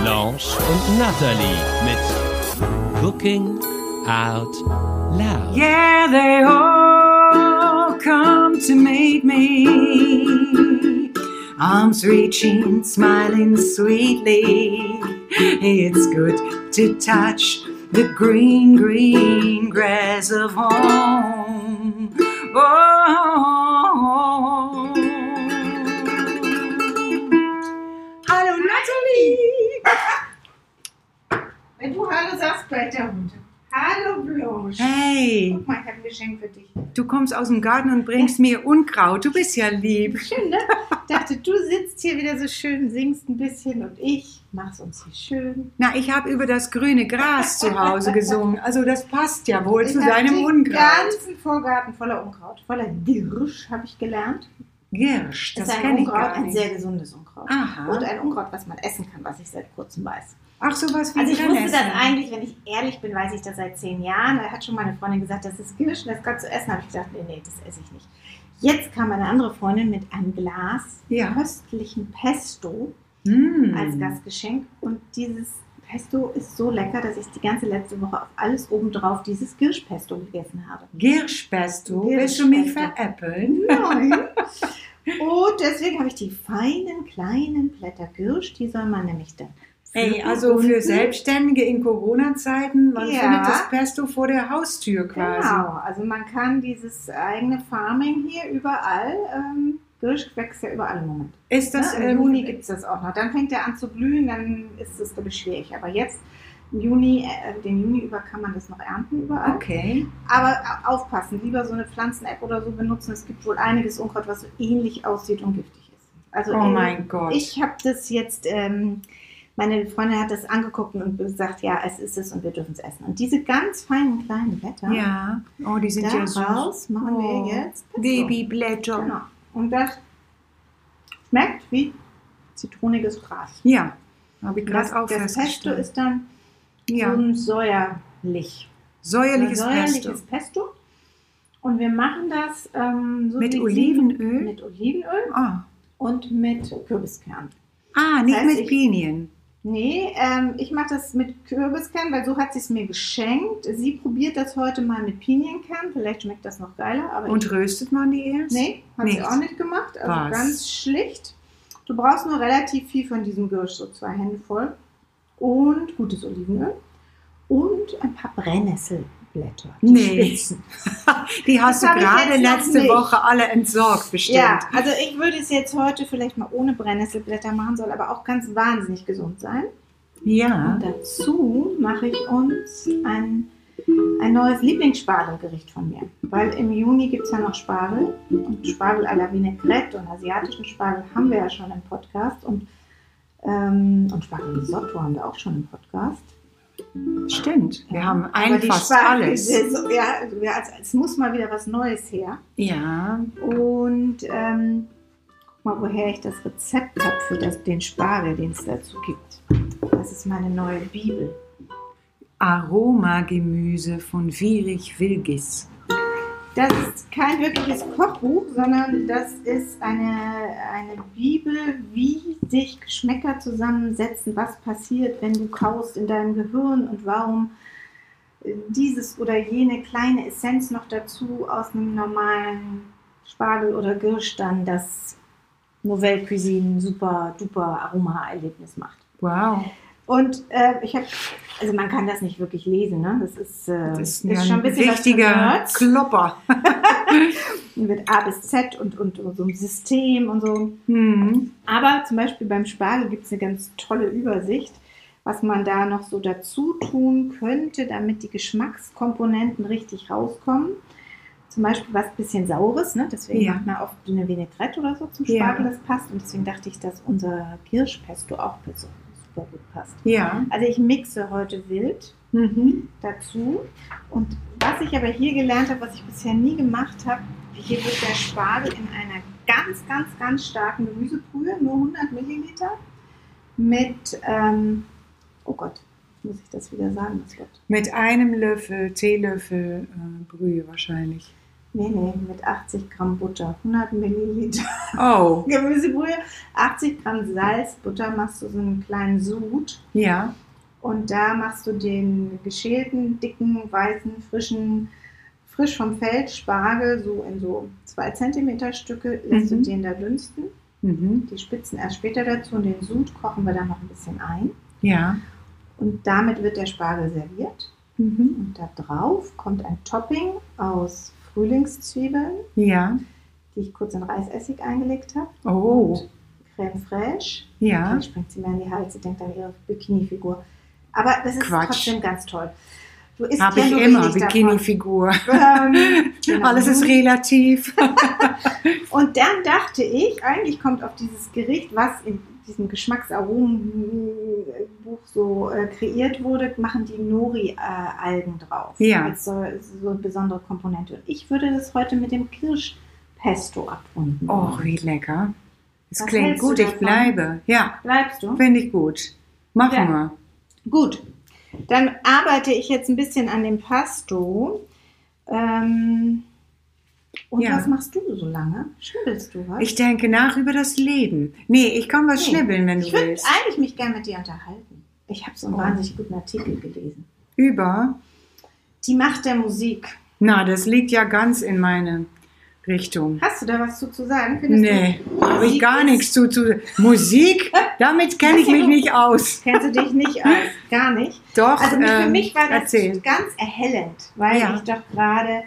Blanche und Natalie mit Cooking Out Loud. Yeah, they all come to meet me. Arms reaching, smiling sweetly. It's good to touch the green, green grass of home. Oh. Hallo Nathalie! Wenn du Hallo sagst, bleibt der Hund. Hallo Blanche. Hey, Guck mal, ich habe ein Geschenk für dich. du kommst aus dem Garten und bringst mir Unkraut. Du bist ja lieb. Schön, ne? Ich dachte, du sitzt hier wieder so schön, singst ein bisschen und ich mach's uns hier schön. Na, ich habe über das grüne Gras zu Hause gesungen. Also das passt ja wohl Ich zu deinem den Unkraut. ganzen Vorgarten voller Unkraut, voller Dirsch, habe ich gelernt. Girsch, das ist ein ich Unkraut, ein sehr gesundes Unkraut. Aha. Und ein Unkraut, was man essen kann, was ich seit kurzem weiß. Ach, sowas wie Also ich wusste Brennnessel. das eigentlich, wenn ich ehrlich bin, weiß ich das seit zehn Jahren. Da hat schon meine Freundin gesagt, das ist Girsch, das kannst du essen. habe ich gesagt, nee, nee, das esse ich nicht. Jetzt kam eine andere Freundin mit einem Glas Ja. köstlichen Pesto Mm. als Gastgeschenk. Und dieses Pesto ist so lecker, dass ich die ganze letzte Woche auf alles obendrauf dieses Girschpesto gegessen habe. Girschpesto. Willst du mich veräppeln? Nein. Und deswegen habe ich die feinen, kleinen Blätter Girsch, die soll man nämlich dann. Ey, also für. Selbstständige in Corona-Zeiten, man Ja. findet das Pesto vor der Haustür quasi. Genau, also man kann dieses eigene Farming hier überall, ähm, Girsch wächst ja überall im Moment. Ist das ne? Im ähm, Juni gibt es das auch noch. Dann fängt er an zu blühen, dann ist es, glaube ich, schwierig. Aber jetzt, Juni, äh, den Juni über kann man das noch ernten überall. Okay. Aber aufpassen, lieber so eine Pflanzen-App oder so benutzen. Es gibt wohl einiges Unkraut, was so ähnlich aussieht und giftig ist. Also Oh in- mein Gott. ich habe das jetzt, ähm, meine Freundin hat das angeguckt und gesagt, ja, es ist es und wir dürfen es essen. Und diese ganz feinen kleinen Blätter, ja. Oh, die sind ja süß. machen Oh. wir jetzt Pesto. Babyblätter. Genau. Und das schmeckt wie zitroniges Gras. Ja. Habe ich gerade Das, auch das Pesto ist dann ja. so ein säuerlich. Säuerliches Pesto. säuerliches Pesto. Und wir machen das ähm, so Mit Olivenöl? Sie, mit Olivenöl Ah. und mit Kürbiskern. ah, nicht heißt, mit ich- Pinien. Nee, ähm, ich mache das mit Kürbiskern, weil so hat sie es mir geschenkt. Sie probiert das heute mal mit Pinienkern. Vielleicht schmeckt das noch geiler. Aber Und ich, röstet man die erst? nee, hat sie Nicht. auch nicht gemacht. Also Was? ganz schlicht. Du brauchst nur relativ viel von diesem Gürsch, so zwei Hände voll. Und gutes Olivenöl. Und ein paar Brennnesselblätter. Die Nee. Spitzen. Die hast Das du gerade letzte. Woche alle entsorgt, bestimmt. Ja, also ich würde es jetzt heute vielleicht mal ohne Brennnesselblätter machen, soll aber auch ganz wahnsinnig gesund sein. Ja. Und dazu mache ich uns ein, ein neues Lieblingsspargelgericht von mir. Weil im Juni gibt es ja noch Spargel. Und Spargel à la Vinaigrette und asiatischen Spargel haben wir ja schon im Podcast. Und, ähm, und Spargel Risotto haben wir auch schon im Podcast. Stimmt. Wir haben Aber ein fast Spargel- alles. So, ja, also, ja, es muss mal wieder was Neues her. Ja. Und ähm, guck mal, woher ich das Rezept habe für das, den Spargel, den es dazu gibt. Das ist meine neue Bibel. Aromagemüse von Wierich Wilgis. Das ist kein wirkliches Kochbuch, sondern das ist eine, eine Bibel, wie sich Geschmäcker zusammensetzen, was passiert, wenn du kaust in deinem Gehirn und warum dieses oder jene kleine Essenz noch dazu aus einem normalen Spargel oder Girsch dann das Nouvelle Cuisine super duper Aroma-Erlebnis macht. Wow. Und äh, ich habe, also man kann das nicht wirklich lesen, ne? Das ist, äh, Das ist, ist ja schon ein ein bisschen richtiger. Klopper. mit A bis Z und, und, so einem System und so. Hm. Aber zum Beispiel beim Spargel gibt es eine ganz tolle Übersicht, was man da noch so dazu tun könnte, damit die Geschmackskomponenten richtig rauskommen. Zum Beispiel was bisschen Saures, ne? deswegen Ja. macht man oft eine Vinaigrette oder so zum Ja. Spargel, das passt. Und deswegen dachte ich, dass unser Kirschpesto auch so super gut passt. Ja. Also ich mixe heute wild Mhm. dazu. Und was ich aber hier gelernt habe, was ich bisher nie gemacht habe, hier wird der Spargel in einer ganz, ganz, ganz starken Gemüsebrühe, nur 100 Milliliter, mit, ähm, oh Gott, muss ich das wieder sagen, das Wort? Mit einem Löffel, Teelöffel äh, Brühe wahrscheinlich. Nee, nee, mit 80 Gramm Butter, 100 Milliliter Oh, Gemüsebrühe, 80 Gramm Salz, Butter machst du so einen kleinen Sud ja. und da machst du den geschälten, dicken, weißen, frischen, frisch vom Feld Spargel so in so 2 cm Stücke, lässt Mhm. du den da dünsten. Mhm. Die Spitzen erst später dazu und den Sud kochen wir dann noch ein bisschen ein. Ja. Und damit wird der Spargel serviert. Mhm. Und da drauf kommt ein Topping aus Frühlingszwiebeln, Ja. die ich kurz in Reisessig eingelegt habe. Oh, Und Creme fraiche. ja. Dann springt sie mir in die Hals, denkt an ihre Bikini-Figur. Aber das ist Quatsch. trotzdem ganz toll. Du isst Habe ich immer. Bikini-Figur. Ähm, genau. Alles ist relativ. Und dann dachte ich, eigentlich kommt auf dieses Gericht, was in diesem Geschmacksaromenbuch so äh, kreiert wurde, machen die Nori-Algen drauf. Ja. Als so, so eine besondere Komponente. Und ich würde das heute mit dem Kirschpesto abrunden. Oh, wie lecker. Das Was klingt gut, ich bleibe. Ja, Bleibst du? finde ich gut. Machen Ja. wir. Gut. Dann arbeite ich jetzt ein bisschen an dem Pasto. Ähm, und Ja. was machst du so lange? Schnibbelst du was? Ich denke nach über das Leben. Nee, ich kann was Nee. schnibbeln, wenn du ich würde willst. eigentlich mich gerne mit dir unterhalten. Ich habe so einen Oh. wahnsinnig guten Artikel gelesen. Über? Die Macht der Musik. Na, das liegt ja ganz in meine Richtung. Hast du da was zu, zu sagen? Findest Nee, habe ich gar nichts zu. zu Musik? Damit kenne ich mich nicht aus. Kennst du dich nicht aus? Gar nicht. Doch, Also für ähm, mich war das erzähl. ganz erhellend, weil Ja. ich doch gerade,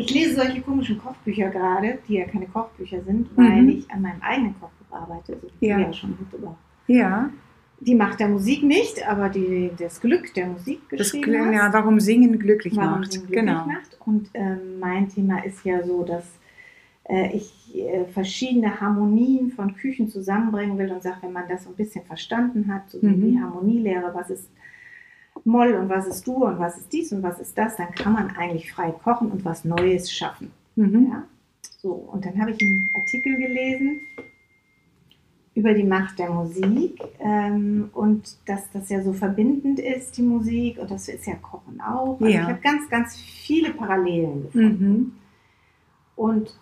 ich lese solche komischen Kochbücher gerade, die ja keine Kochbücher sind, weil Mhm. ich an meinem eigenen Kochbuch arbeite, so wie Ja. ja schon mitgebracht. Ja, Die Macht der Musik nicht, aber die, das Glück der Musik das geschrieben klingt, hast. ja, warum Singen glücklich warum macht. sie ihn glücklich genau. macht. Und ähm, mein Thema ist ja so, dass äh, ich äh, verschiedene Harmonien von Küchen zusammenbringen will und sage, wenn man das so ein bisschen verstanden hat, so wie Mhm. die Harmonielehre, was ist Moll und was ist Dur und was ist dies und was ist das, dann kann man eigentlich frei kochen und was Neues schaffen. Mhm. Ja? So, und dann habe ich einen Artikel gelesen über die Macht der Musik ähm, und dass das ja so verbindend ist, die Musik, und das ist ja Kochen auch. Also Ja. Ich habe ganz, ganz viele Parallelen gefunden. Mhm. Und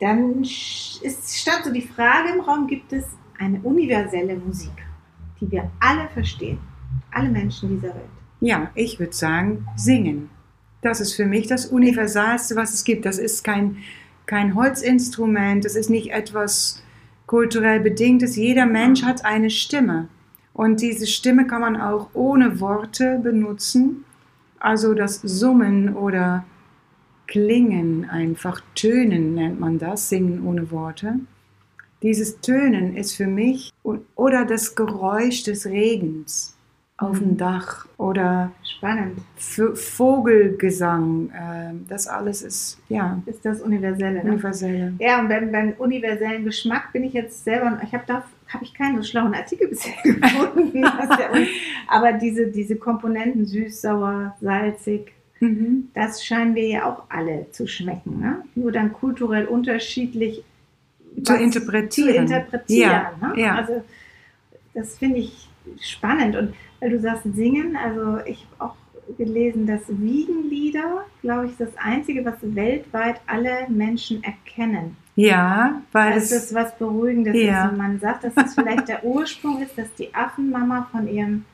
dann ist, stand so die Frage im Raum, gibt es eine universelle Musik, die wir alle verstehen, alle Menschen dieser Welt? Ja, ich würde sagen, singen. Das ist für mich das Universalste, was es gibt. Das ist kein, kein Holzinstrument, das ist nicht etwas kulturell Bedingtes. Jeder Mensch hat eine Stimme. Und diese Stimme kann man auch ohne Worte benutzen. Also das Summen oder Klingen, einfach Tönen nennt man das, Singen ohne Worte. Dieses Tönen ist für mich, oder das Geräusch des Regens auf dem Dach oder Spannend. V Vogelgesang, ähm, das alles ist ja Ist das Universelle. Ne? universelle. Ja, und beim, beim universellen Geschmack bin ich jetzt selber, ich habe da habe ich keinen so schlauen Artikel bisher gefunden. aber diese, diese Komponenten süß, sauer, salzig, Mhm. das scheinen wir ja auch alle zu schmecken. Ne? Nur dann kulturell unterschiedlich Zu interpretieren. Zu interpretieren Ja, ne? ja. Also das finde ich spannend. Und weil du sagst singen, also ich habe auch gelesen, dass Wiegenlieder, glaube ich, das Einzige, was weltweit alle Menschen erkennen. Ja, weil Das es ist was Beruhigendes Ja. ist. Und man sagt, dass es vielleicht der Ursprung ist, dass die Affenmama von ihrem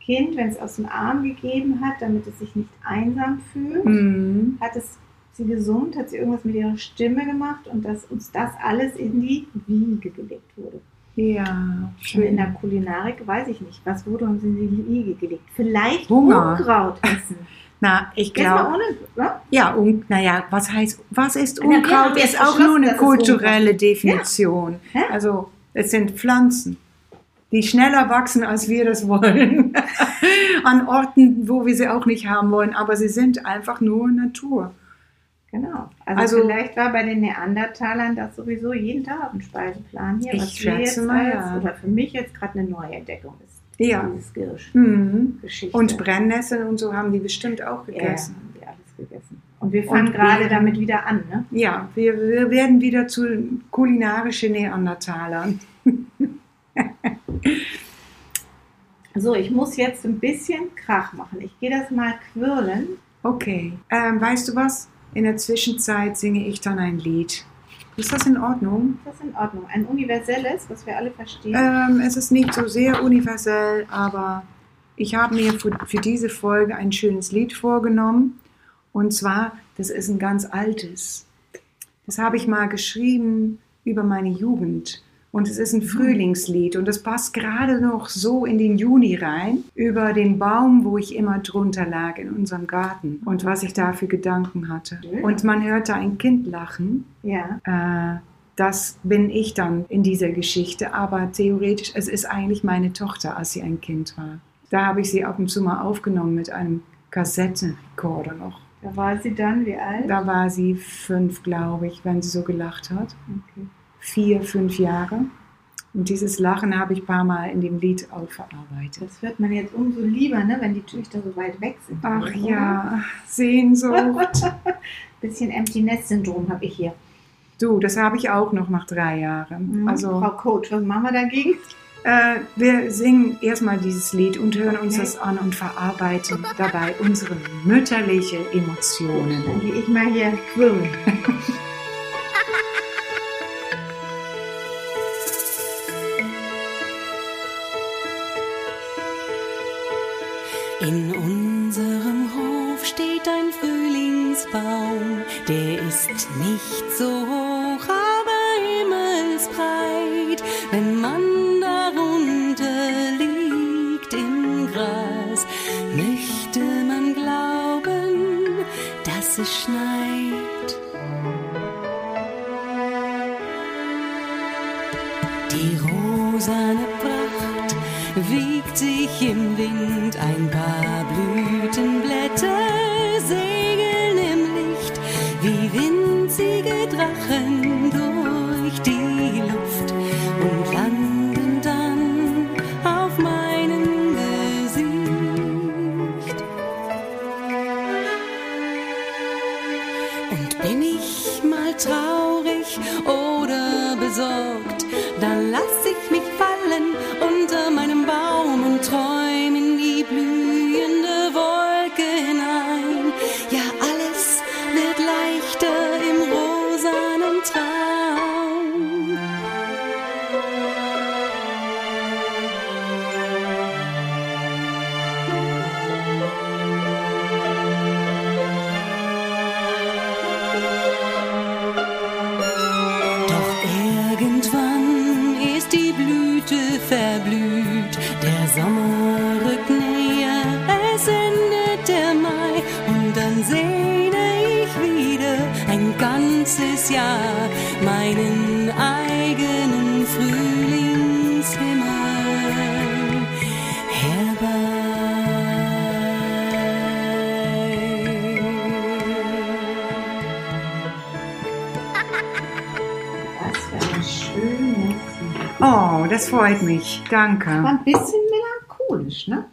Kind, wenn es aus dem Arm gegeben hat, damit es sich nicht einsam fühlt, Mhm. hat es sie gesund, hat sie irgendwas mit ihrer Stimme gemacht und dass uns das alles in die Wiege gelegt wurde. Ja Für in der Kulinarik weiß ich nicht, was wurde uns in die Wiege gelegt. Vielleicht Hunger. Unkraut essen. Na, ich glaube, ne? ja, un, naja, was heißt, was ist Unkraut? Ist auch nur eine kulturelle Definition. Ja. Also, es sind Pflanzen, die schneller wachsen, als wir das wollen. An Orten, wo wir sie auch nicht haben wollen, aber sie sind einfach nur Natur. Genau. Also, Also- vielleicht war bei den Neandertalern das sowieso jeden Tag dem Speiseplan hier, Ich was wir jetzt mal, als, ja. oder für mich jetzt gerade eine Neuentdeckung ist. Ja. Dieses Girsch. Mhm. Geschichte. Und Brennnesseln und so haben die bestimmt auch ja, gegessen. haben wir alles gegessen. Und wir fangen Und gerade damit wieder an, ne? Ja, wir, wir werden wieder zu kulinarische Neandertalern. So, ich muss jetzt ein bisschen Krach machen. Ich gehe das mal quirlen. Okay. Ähm, weißt du was? In der Zwischenzeit singe ich dann ein Lied. Ist das in Ordnung? Das ist in Ordnung. Ein universelles, was wir alle verstehen. Ähm, es ist nicht so sehr universell, aber ich habe mir für, für diese Folge ein schönes Lied vorgenommen. Und zwar, das ist ein ganz altes. Das habe ich mal geschrieben über meine Jugend. Und es ist ein Frühlingslied und es passt gerade noch so in den Juni rein, über den Baum, wo ich immer drunter lag in unserem Garten und was ich da für Gedanken hatte. Und man hört da ein Kind lachen ja. äh, das bin ich dann in dieser Geschichte, aber theoretisch, es ist eigentlich meine Tochter, als sie ein Kind war. Da habe ich sie ab und zu mal aufgenommen mit einem Kassettenrekorder noch. Da war sie dann wie alt? Da war sie fünf, glaube ich, wenn sie so gelacht hat. Okay. Vier, fünf Jahre. Und dieses Lachen habe ich ein paar Mal in dem Lied auch verarbeitet. Das hört man jetzt umso lieber, ne, wenn die Töchter so weit weg sind. Ach Oder? ja, Sehnsucht. Bisschen Empty Nest Syndrom habe ich hier. Du, das habe ich auch noch nach drei Jahren. Mhm. Also Frau Coach, was machen wir dagegen? Äh, wir singen erstmal dieses Lied und hören uns Okay. das an und verarbeiten dabei unsere mütterliche Emotionen. Dann gehe ich mal hier quirlen. nicht so hoch, aber himmelsbreit. Wenn man darunter liegt im Gras, möchte man glauben, dass es schneit. Die rosane Pracht wiegt sich im Wind, ein paar Blütenblätter Drachen durch die Luft und landen schönes Lied. Oh, das freut mich. War Danke. ein bisschen melancholisch, ne?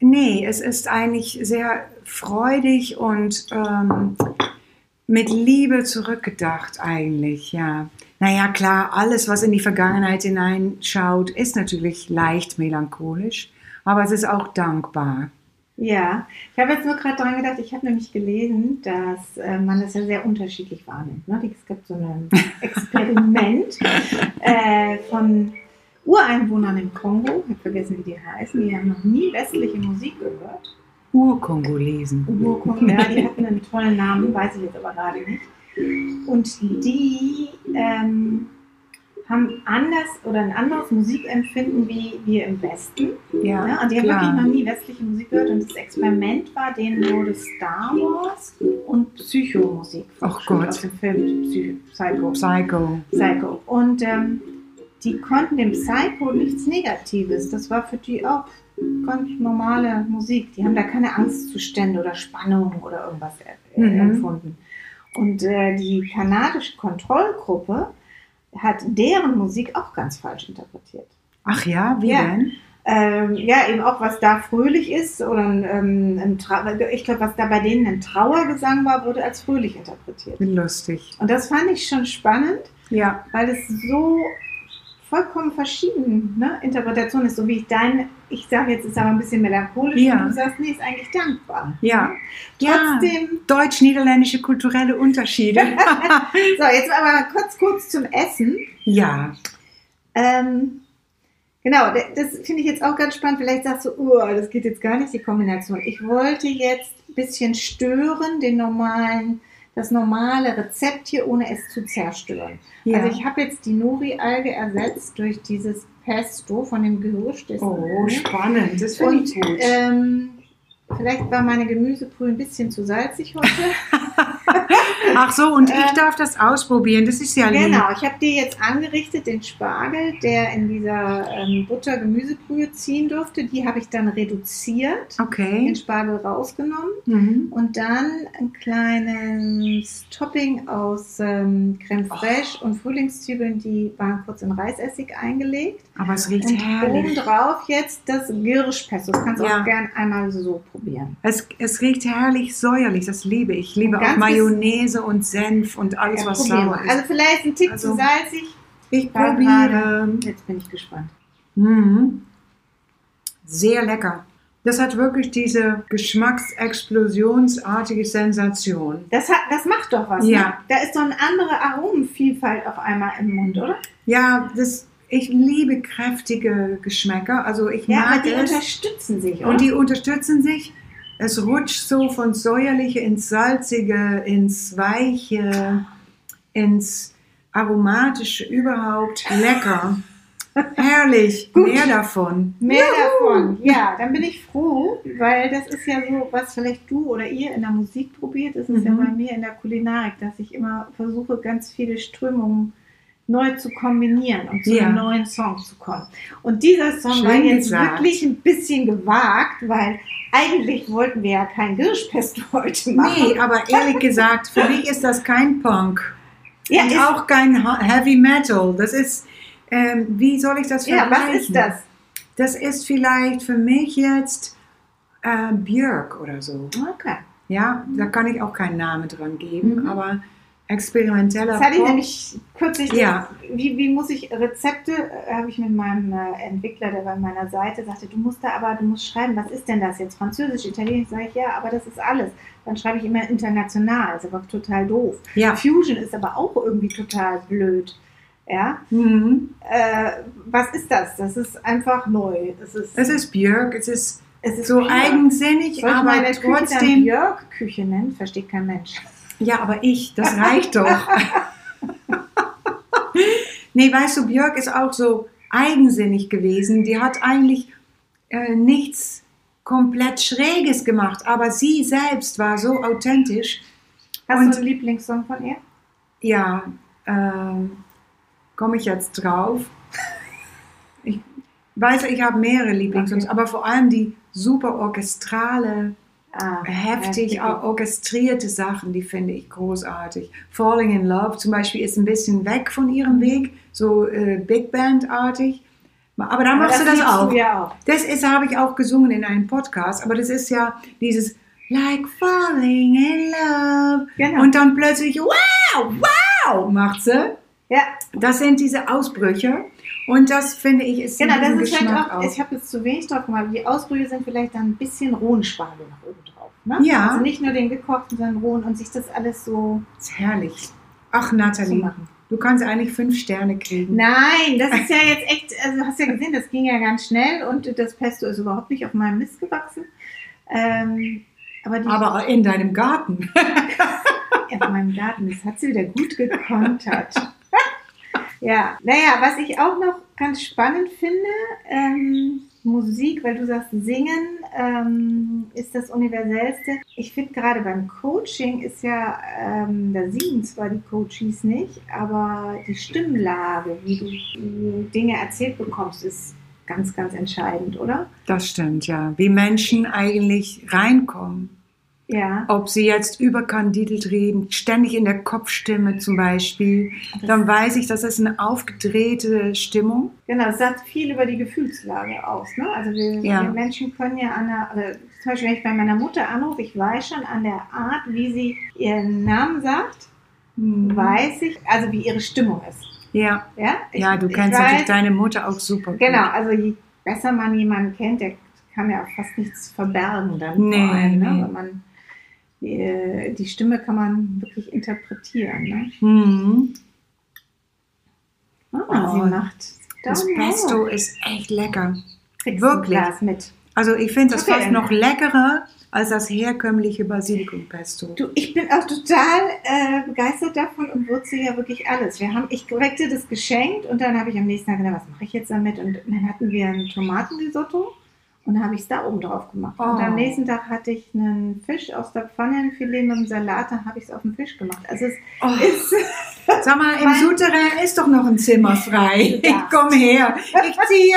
Nee, es ist eigentlich sehr freudig und ähm, mit Liebe zurückgedacht eigentlich, ja. Naja, klar, alles, was in die Vergangenheit hineinschaut, ist natürlich leicht melancholisch, aber es ist auch dankbar. Ja, ich habe jetzt nur gerade daran gedacht, ich habe nämlich gelesen, dass äh, man das ja sehr unterschiedlich wahrnimmt. Ne? Es gibt so ein Experiment äh, von Ureinwohnern im Kongo, ich habe vergessen, wie die heißen, die haben noch nie westliche Musik gehört. Urkongolesen. Urkongo, ja, die hatten einen tollen Namen, weiß ich jetzt aber gerade nicht. Und die ähm, haben anders oder ein anderes Musikempfinden wie wir im Westen. Ja, Ja, und die haben wirklich noch nie westliche Musik gehört und das Experiment war, denen wurde Star Wars und Psychomusik Ach Gott. aus dem Film Psycho. Psycho. Psycho. Psycho. Und ähm, die konnten dem Psycho nichts Negatives. Das war für die auch ganz normale Musik. Die haben da keine Angstzustände oder Spannung oder irgendwas äh, Mhm. empfunden. Und äh, die kanadische Kontrollgruppe hat deren Musik auch ganz falsch interpretiert. Ach ja, wie Ja. denn? ähm, ja, eben auch, was da fröhlich ist oder ein, ähm, ein ich glaube, was da bei denen ein Trauergesang war, wurde als fröhlich interpretiert. Lustig. Und das fand ich schon spannend, Ja. weil es so vollkommen verschieden ne, Interpretation ist, so wie ich deine, ich sage jetzt, ist aber ein bisschen melancholisch Ja. und du sagst, nee, ist eigentlich dankbar. Ja. Ja. Trotzdem, Deutsch-niederländische kulturelle Unterschiede. so, jetzt aber kurz, kurz zum Essen. ja. Ähm, genau, das finde ich jetzt auch ganz spannend. Vielleicht sagst du, oh, das geht jetzt gar nicht, die Kombination. Ich wollte jetzt ein bisschen stören, den normalen, das normale Rezept hier, ohne es zu zerstören. ja. Also ich habe jetzt die Nori-Alge ersetzt durch dieses Pesto von dem Gerücht. Oh, spannend. Das finde ich gut. ähm, vielleicht war meine Gemüsebrühe ein bisschen zu salzig heute. Ach so, und ich äh, darf das ausprobieren. Das ist ja lieb. Genau, ich habe dir jetzt angerichtet den Spargel, der in dieser ähm, Butter-Gemüsebrühe ziehen durfte. Die habe ich dann reduziert, Okay. den Spargel rausgenommen Mhm. und dann ein kleines Topping aus ähm, Creme fraiche und Frühlingszwiebeln, die waren kurz in Reisessig eingelegt. Aber es riecht Und herrlich. obendrauf jetzt das Girschpesto. Das kannst du Ja. auch gern einmal so probieren. Es, es riecht herrlich säuerlich, das liebe ich. Ich liebe Und auch ganz Und Senf und alles, Ja, was probier sauer ist. Also vielleicht ein Tick Also- zu salzig. ich war probiere. Jetzt bin ich gespannt. Mhm. Sehr lecker. Das hat wirklich diese geschmacksexplosionsartige Sensation. Das, hat, das macht doch was. Ja. Ne? Da ist so eine andere Aromenvielfalt auf einmal im Mund, oder? Ja, das, ich liebe kräftige Geschmäcker. Also ich Ja, aber mag die es. unterstützen sich, oder? Und die unterstützen sich. Es rutscht so von säuerliche ins salzige, ins weiche, ins aromatische überhaupt. Lecker. Herrlich. Gut. Mehr davon. Mehr davon. Ja, dann bin ich froh, weil das ist ja so, was vielleicht du oder ihr in der Musik probiert, das ist ja Mhm. bei mir in der Kulinarik, dass ich immer versuche, ganz viele Strömungen neu zu kombinieren und zu Ja. einem neuen Song zu kommen. Und dieser Song Schön war jetzt gesagt. wirklich ein bisschen gewagt, weil eigentlich wollten wir ja kein Girschpesto heute machen. Nee, aber ehrlich gesagt, für mich ist das kein Punk. ja, und auch kein Heavy Metal. Das ist, ähm, wie soll ich das ja, vergleichen? was ist das? Das ist vielleicht für mich jetzt äh, Björk oder so. Okay. Ja, da kann ich auch keinen Namen dran geben, Mhm. aber experimenteller Das hatte ich nämlich kürzlich, Ja. wie, wie muss ich Rezepte, äh, habe ich mit meinem äh, Entwickler, der bei meiner Seite sagte, du musst da aber, du musst schreiben, was ist denn das jetzt? Französisch, Italienisch, sage ich, ja, aber das ist alles. Dann schreibe ich immer international, ist aber total doof. Ja. Fusion ist aber auch irgendwie total blöd. Ja, Mhm. äh, was ist das? Das ist einfach neu. Es ist, Es ist Björk, es ist es ist so Björk. eigensinnig, Soll ich aber meine Küche dann trotzdem. Björk-Küche nennen? Versteht kein Mensch. Ja, aber ich, das reicht doch. nee, weißt du, Björk ist auch so eigensinnig gewesen. Die hat eigentlich äh, nichts komplett Schräges gemacht, aber sie selbst war so authentisch. Hast Und- du einen Lieblingssong von ihr? Ja, ähm, komme ich jetzt drauf. Ich weiß, ich habe mehrere Lieblingssongs, Okay. aber vor allem die super orchestrale, Ah, heftig heftig. orchestrierte Sachen, die finde ich großartig. Falling in Love zum Beispiel ist ein bisschen weg von ihrem Weg, so äh, Big Band-artig. Aber da Aber machst du das auch. Du ja auch. Das ist, habe ich auch gesungen in einem Podcast, aber das ist ja dieses Like falling in love. Genau. Und dann plötzlich, wow, wow, macht sie. Ja, Das sind diese Ausbrüche. Und das finde ich ist genau, das ist vielleicht Geschmack auch, auch. ich habe jetzt zu wenig drauf gemacht, die Ausbrüche sind vielleicht dann ein bisschen rohen Spargel nach oben drauf. Ne? Ja. Also nicht nur den gekochten, sondern rohen und sich das alles so Das ist herrlich. Ach, Nathalie, machen. du kannst eigentlich fünf Sterne kriegen. Nein, das ist ja jetzt echt, also du hast ja gesehen, das ging ja ganz schnell und das Pesto ist überhaupt nicht auf meinem Mist gewachsen. Ähm, aber Aber in deinem Garten. in meinem Garten, das hat sie wieder gut gekontert. ja, naja, was ich auch noch ganz spannend finde, ähm, Musik, weil du sagst, singen ähm, ist das Universellste. Ich finde gerade beim Coaching ist ja, ähm, da singen zwar die Coaches nicht, aber die Stimmlage, wie du Dinge erzählt bekommst, ist ganz, ganz entscheidend, oder? Das stimmt, ja. Wie Menschen eigentlich reinkommen. Ja. Ob sie jetzt überkandidelt reden, ständig in der Kopfstimme zum Beispiel, Das- dann weiß ich, das ist eine aufgedrehte Stimmung. Genau, es sagt viel über die Gefühlslage aus. Ne? Also wir, Ja. wir Menschen können ja an der, also zum Beispiel wenn ich bei meiner Mutter anrufe, ich weiß schon an der Art, wie sie ihren Namen sagt, Mhm. weiß ich, also wie ihre Stimmung ist. Ja, Ja, ich, ja du kennst weiß, natürlich deine Mutter auch super. gut. Genau, also je besser man jemanden kennt, der kann ja auch fast nichts verbergen dann Nee, vor allem. Ne? nee. Wenn man, die, die Stimme kann man wirklich interpretieren. Ne? Mhm. Ah, Oh, sie macht Das Pesto ist echt lecker. Kriegst wirklich. Mit. Also ich finde das Okay. fast noch leckerer als das herkömmliche Basilikumpesto. Du, ich bin auch total äh, begeistert davon und würze ja wirklich alles. Wir haben, ich korrekte das geschenkt und dann habe ich am nächsten Tag gedacht, was mache ich jetzt damit? Und dann hatten wir ein Tomatenrisotto und dann habe ich es da oben drauf gemacht. Und Oh. am nächsten Tag hatte ich einen Fisch aus der Pfanne, ein Filet mit dem Salat, dann habe ich es auf den Fisch gemacht. Also es Oh. ist, Sag mal, im Souterrain ist doch noch ein Zimmer frei. Ich komm her. Ich ziehe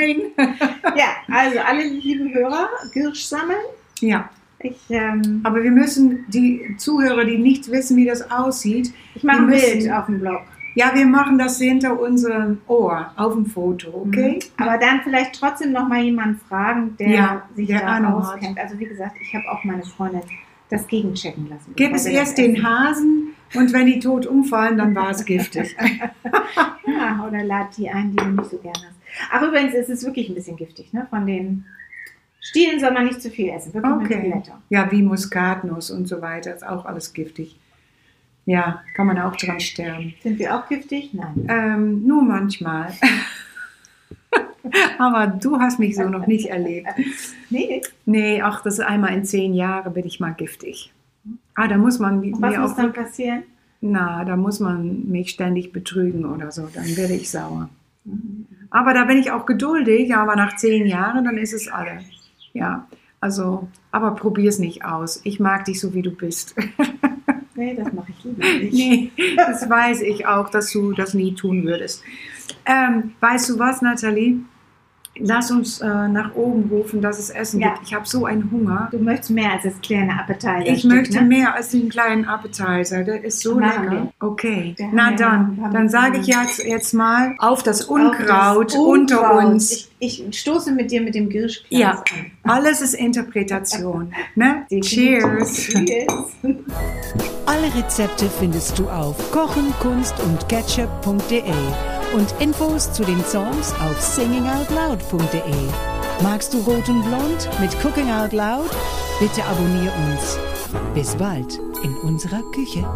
ein. ja, also alle lieben Hörer, Girsch sammeln. Ja, Ich, ähm, aber wir müssen die Zuhörer, die nicht wissen, wie das aussieht, ich mache ein Bild auf dem Blog. Ja, wir machen das hinter unserem Ohr auf dem Foto, okay? Aber dann vielleicht trotzdem noch mal jemanden fragen, der Ja, sich der da Ahnung hat. auskennt. Also wie gesagt, ich habe auch meine Freundin das gegenchecken lassen. Gib es erst den. Hasen und wenn die tot umfallen, dann war es giftig. Ja, oder lad die ein, die du nicht so gerne hast. Ach übrigens, es ist wirklich ein bisschen giftig. Ne? Von den Stielen soll man nicht zu viel essen. Wirklich Okay. Ja, wie Muskatnuss und so weiter, ist auch alles giftig. Ja, kann man auch dran sterben. Sind wir auch giftig? Nein. Ähm, nur manchmal. Aber du hast mich so noch nicht erlebt. Nee. Nee, ach, das ist einmal in zehn Jahren bin ich mal giftig. Ah, da muss man Und was muss auch, dann passieren? na, da muss man mich ständig betrügen oder so, dann werde ich sauer. Aber da bin ich auch geduldig, aber nach zehn Jahren, dann ist es alle. Ja, also, aber probier es nicht aus. Ich mag dich so, wie du bist. Nee, das mache ich lieber nicht. Nee, das weiß ich auch, dass du das nie tun würdest. Ähm, weißt du was, Nathalie? Lass uns äh, nach oben rufen, dass es Essen Ja. gibt. Ich habe so einen Hunger. Du möchtest mehr als das kleine Appetizer. Ich möchte mehr als den kleinen Appetizer. Der ist so Machen lecker. Okay, Wir na ja dann, ein paar dann sage ich jetzt, jetzt mal auf das Auf Unkraut, das unter Unkraut. uns. Ich, ich stoße mit dir mit dem Girschglas Ja. an. Alles ist Interpretation. Ne? Cheers. Cheers. Alle Rezepte findest du auf kochen, kunst und ketchup.de und Infos zu den Songs auf singingoutloud.de. Magst du Rot und Blond mit Cooking Out Loud? Bitte abonnier uns. Bis bald in unserer Küche.